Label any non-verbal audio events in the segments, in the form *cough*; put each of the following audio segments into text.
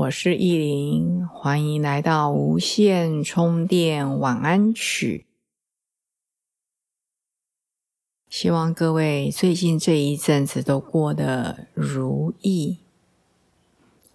我是意林，欢迎来到无线充电晚安曲。希望各位最近这一阵子都过得如意，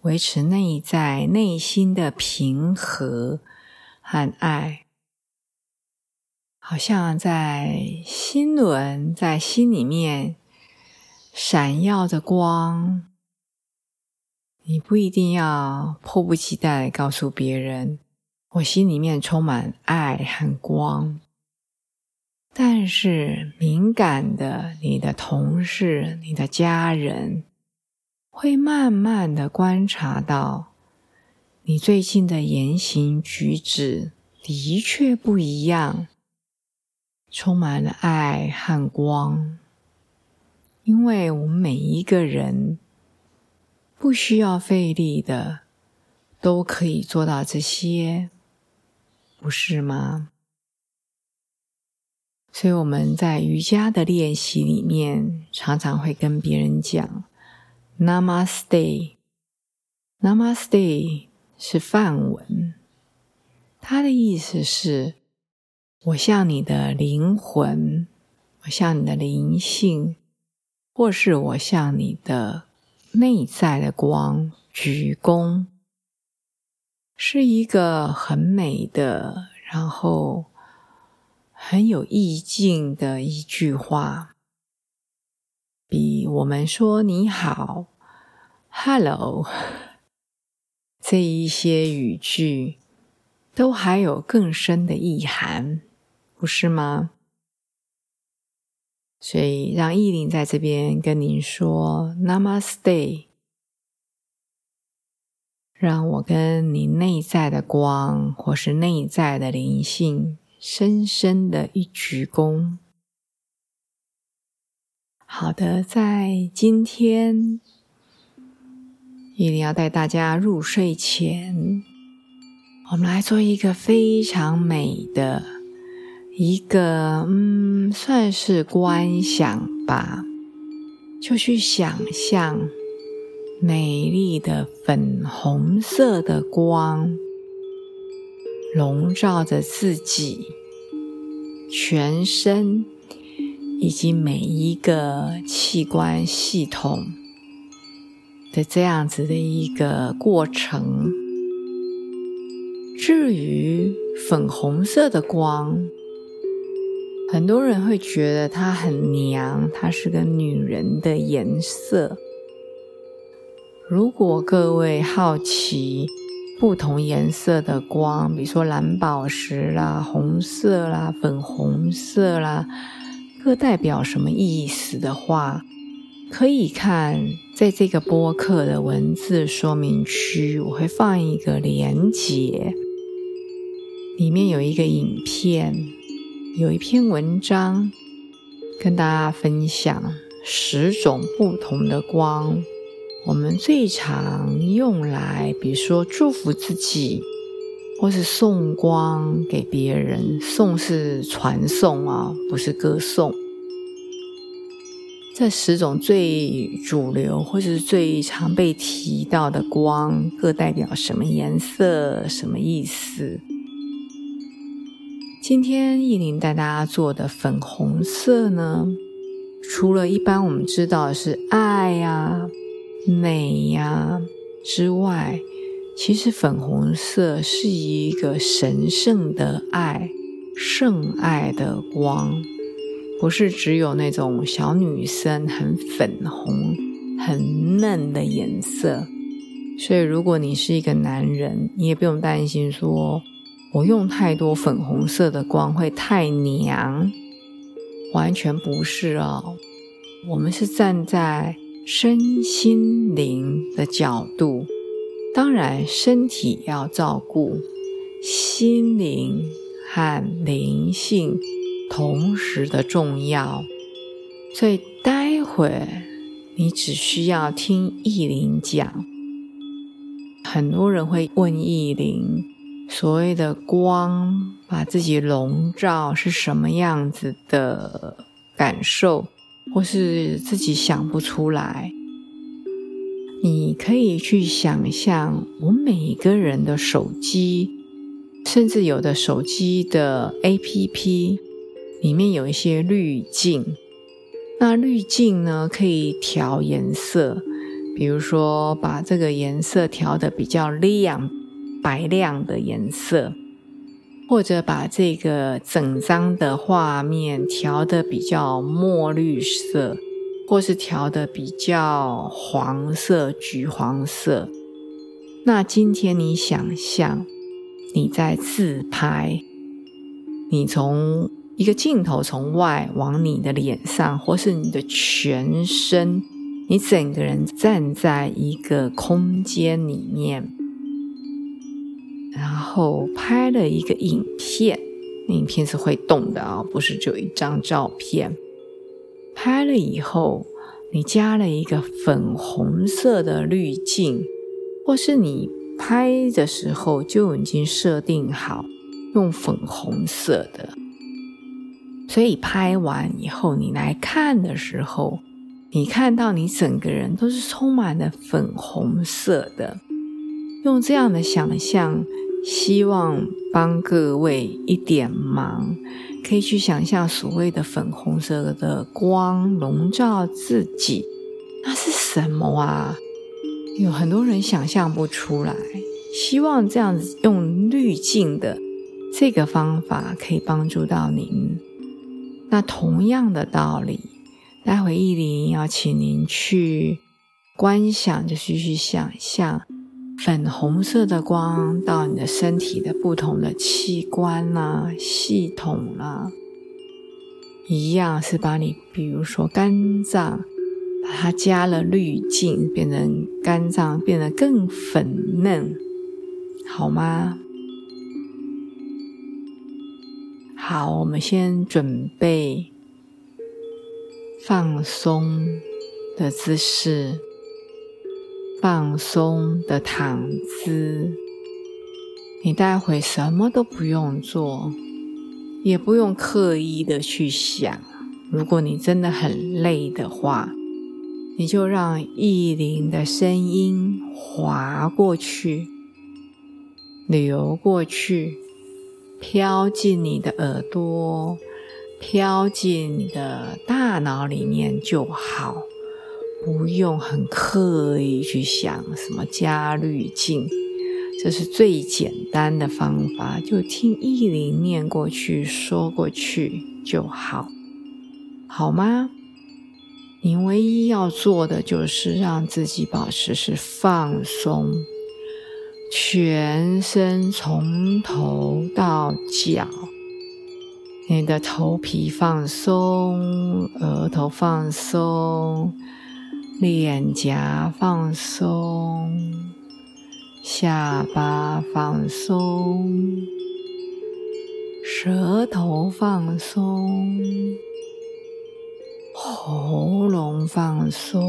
维持内在内心的平和和爱，好像在心轮在心里面闪耀着光。你不一定要迫不及待告诉别人，我心里面充满爱和光。但是敏感的你的同事、你的家人，会慢慢的观察到，你最近的言行举止的确不一样，充满了爱和光。因为我们每一个人。不需要费力的，都可以做到这些，不是吗？所以我们在瑜伽的练习里面，常常会跟别人讲 “Namaste”。Namaste 是梵文，它的意思是：我向你的灵魂，我向你的灵性，或是我向你的。内在的光鞠躬，是一个很美的，然后很有意境的一句话，比我们说你好，Hello *laughs* 这一些语句都还有更深的意涵，不是吗？所以，让意林在这边跟您说 “Namaste”，让我跟你内在的光，或是内在的灵性，深深的一鞠躬。好的，在今天，意林要带大家入睡前，我们来做一个非常美的。一个嗯，算是观想吧，就去想象美丽的粉红色的光笼罩着自己全身以及每一个器官系统的这样子的一个过程。至于粉红色的光。很多人会觉得它很娘，它是个女人的颜色。如果各位好奇不同颜色的光，比如说蓝宝石啦、红色啦、粉红色啦，各代表什么意思的话，可以看在这个播客的文字说明区，我会放一个连结，里面有一个影片。有一篇文章跟大家分享十种不同的光，我们最常用来，比如说祝福自己，或是送光给别人。送是传送啊，不是歌颂。这十种最主流或是最常被提到的光，各代表什么颜色？什么意思？今天意林带大家做的粉红色呢，除了一般我们知道是爱呀、美呀之外，其实粉红色是一个神圣的爱、圣爱的光，不是只有那种小女生很粉红、很嫩的颜色。所以，如果你是一个男人，你也不用担心说。我用太多粉红色的光会太娘，完全不是哦。我们是站在身心灵的角度，当然，身体要照顾，心灵和灵性同时的重要。所以，待会你只需要听意林讲。很多人会问意林，所谓的光把自己笼罩是什么样子的感受，或是自己想不出来。你可以去想象，我每个人的手机，甚至有的手机的 APP 里面有一些滤镜。那滤镜呢，可以调颜色，比如说把这个颜色调的比较亮、白亮的颜色，或者把这个整张的画面调的比较墨绿色。或是调的比较黄色、橘黄色。那今天你想象你在自拍，你从一个镜头从外往你的脸上，或是你的全身，你整个人站在一个空间里面，然后拍了一个影片，那影片是会动的啊，不是就一张照片。拍了以后，你加了一个粉红色的滤镜，或是你拍的时候就已经设定好用粉红色的，所以拍完以后你来看的时候，你看到你整个人都是充满了粉红色的。用这样的想象，希望帮各位一点忙。可以去想象所谓的粉红色的光笼罩自己，那是什么啊？有很多人想象不出来。希望这样子用滤镜的这个方法可以帮助到您。那同样的道理，待会意林要请您去观想，就是去想象。粉红色的光到你的身体的不同的器官啦、系统啦，一样是把你，比如说肝脏，把它加了滤镜，变成肝脏变得更粉嫩，好吗？好，我们先准备放松的姿势。放松的躺姿，你待会什么都不用做，也不用刻意的去想。如果你真的很累的话，你就让意林的声音滑过去，流过去，飘进你的耳朵，飘进你的大脑里面就好。不用很刻意去想什么加滤镜，这是最简单的方法，就听意林念过去、说过去就好，好吗？你唯一要做的就是让自己保持是放松，全身从头到脚，你的头皮放松，额头放松。脸颊放松，下巴放松，舌头放松，喉咙放松，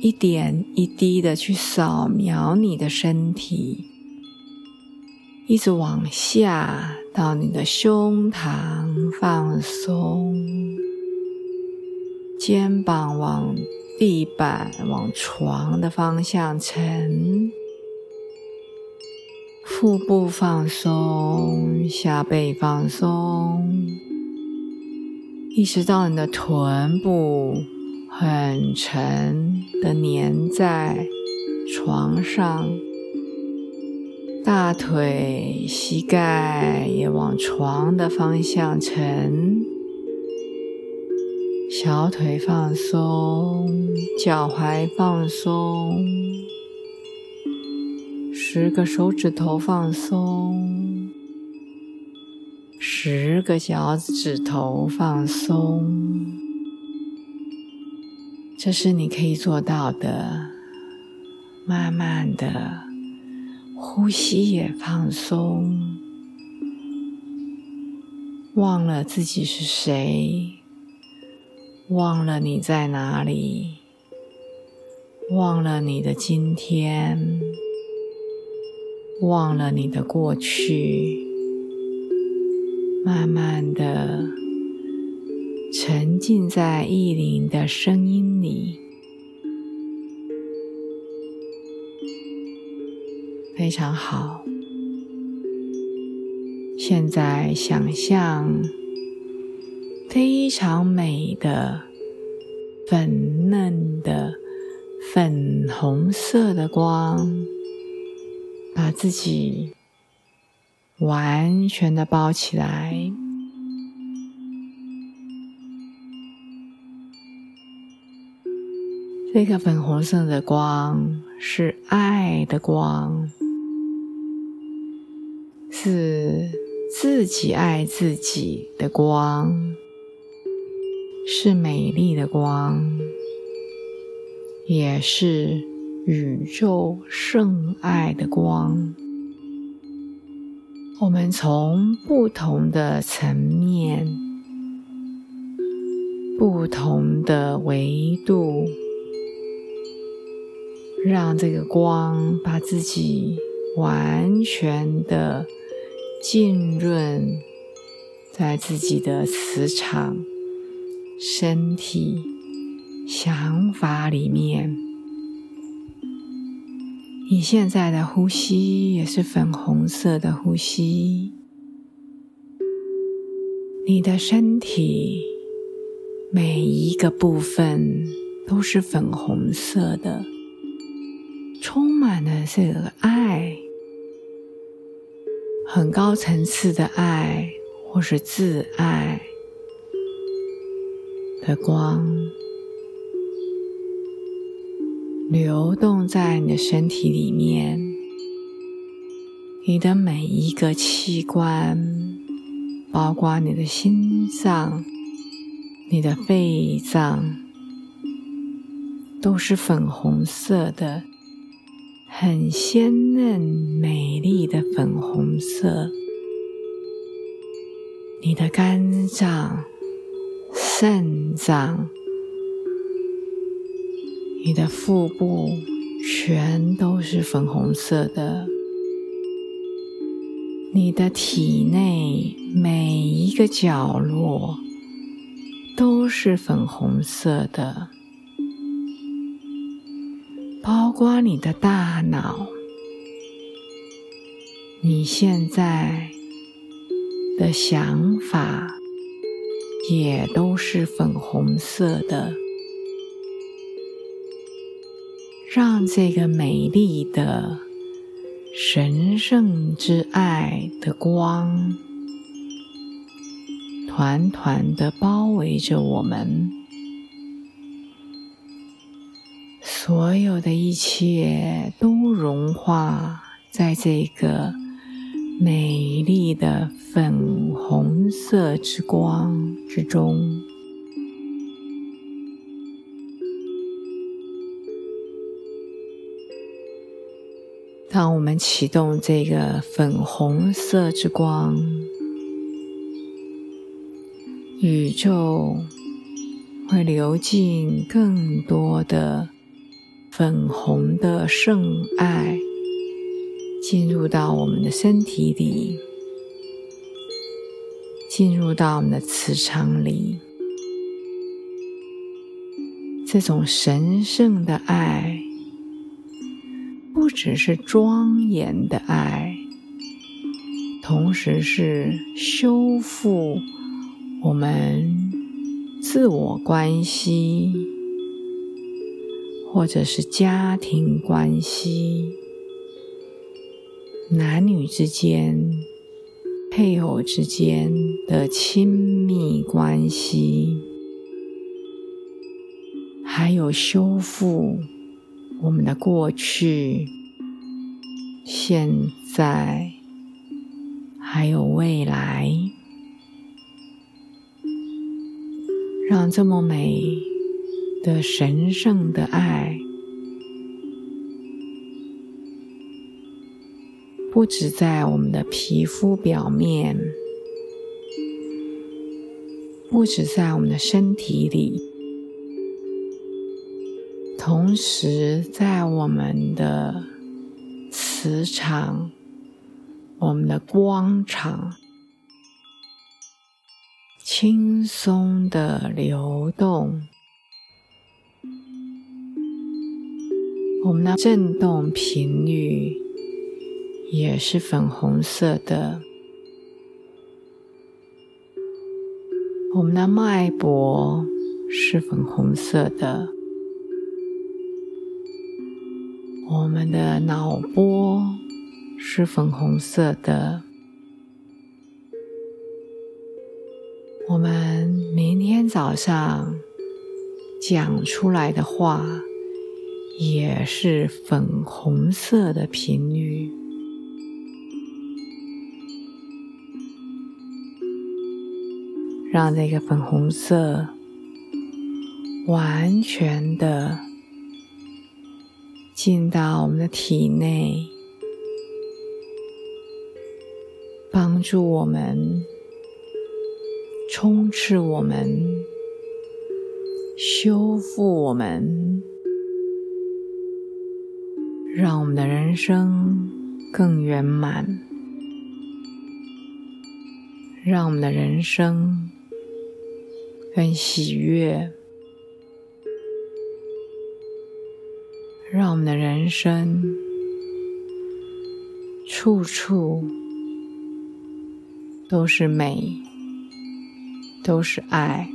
一点一滴的去扫描你的身体，一直往下到你的胸膛放松。肩膀往地板、往床的方向沉，腹部放松，下背放松，意识到你的臀部很沉的粘在床上，大腿、膝盖也往床的方向沉。小腿放松，脚踝放松，十个手指头放松，十个脚趾头放松。这是你可以做到的。慢慢的呼吸也放松，忘了自己是谁，忘了你在哪里，忘了你的今天，忘了你的过去，慢慢的沉浸在意林的声音里。非常好。现在想象非常美的粉嫩的粉红色的光，把自己完全的包起来。这个粉红色的光是爱的光。是自己爱自己的光，是美丽的光，也是宇宙圣爱的光。我们从不同的层面、不同的维度，让这个光把自己完全的。浸润在自己的磁场、身体、想法里面。你现在的呼吸也是粉红色的呼吸，你的身体每一个部分都是粉红色的，充满了这个爱。很高层次的爱，或是自爱的光，流动在你的身体里面，你的每一个器官，包括你的心脏、你的肺脏，都是粉红色的。很鲜嫩、美丽的粉红色。你的肝脏、肾脏、你的腹部，全都是粉红色的。你的体内每一个角落都是粉红色的。包括你的大脑，你现在的想法也都是粉红色的，让这个美丽的神圣之爱的光团团的包围着我们。所有的一切都融化在这个美丽的粉红色之光之中。当我们启动这个粉红色之光，宇宙会流进更多的。粉红的圣爱进入到我们的身体里，进入到我们的磁场里。这种神圣的爱，不只是庄严的爱，同时是修复我们自我关系。或者是家庭关系、男女之间、配偶之间的亲密关系，还有修复我们的过去、现在，还有未来，让这么美。的神圣的爱不止在我们的皮肤表面，不止在我们的身体里，同时在我们的磁场、我们的光场。轻松的流动，我们的振动频率也是粉红色的，我们的脉搏是粉红色的，我们的脑波是粉红色的。我们明天早上讲出来的话也是粉红色的频率，让这个粉红色完全的进到我们的体内，帮助我们。充斥我们，修复我们，让我们的人生更圆满，让我们的人生跟喜悦，让我们的人生处处都是美。都是爱。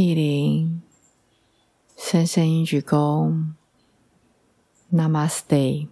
意林，深深一鞠躬，Namaste。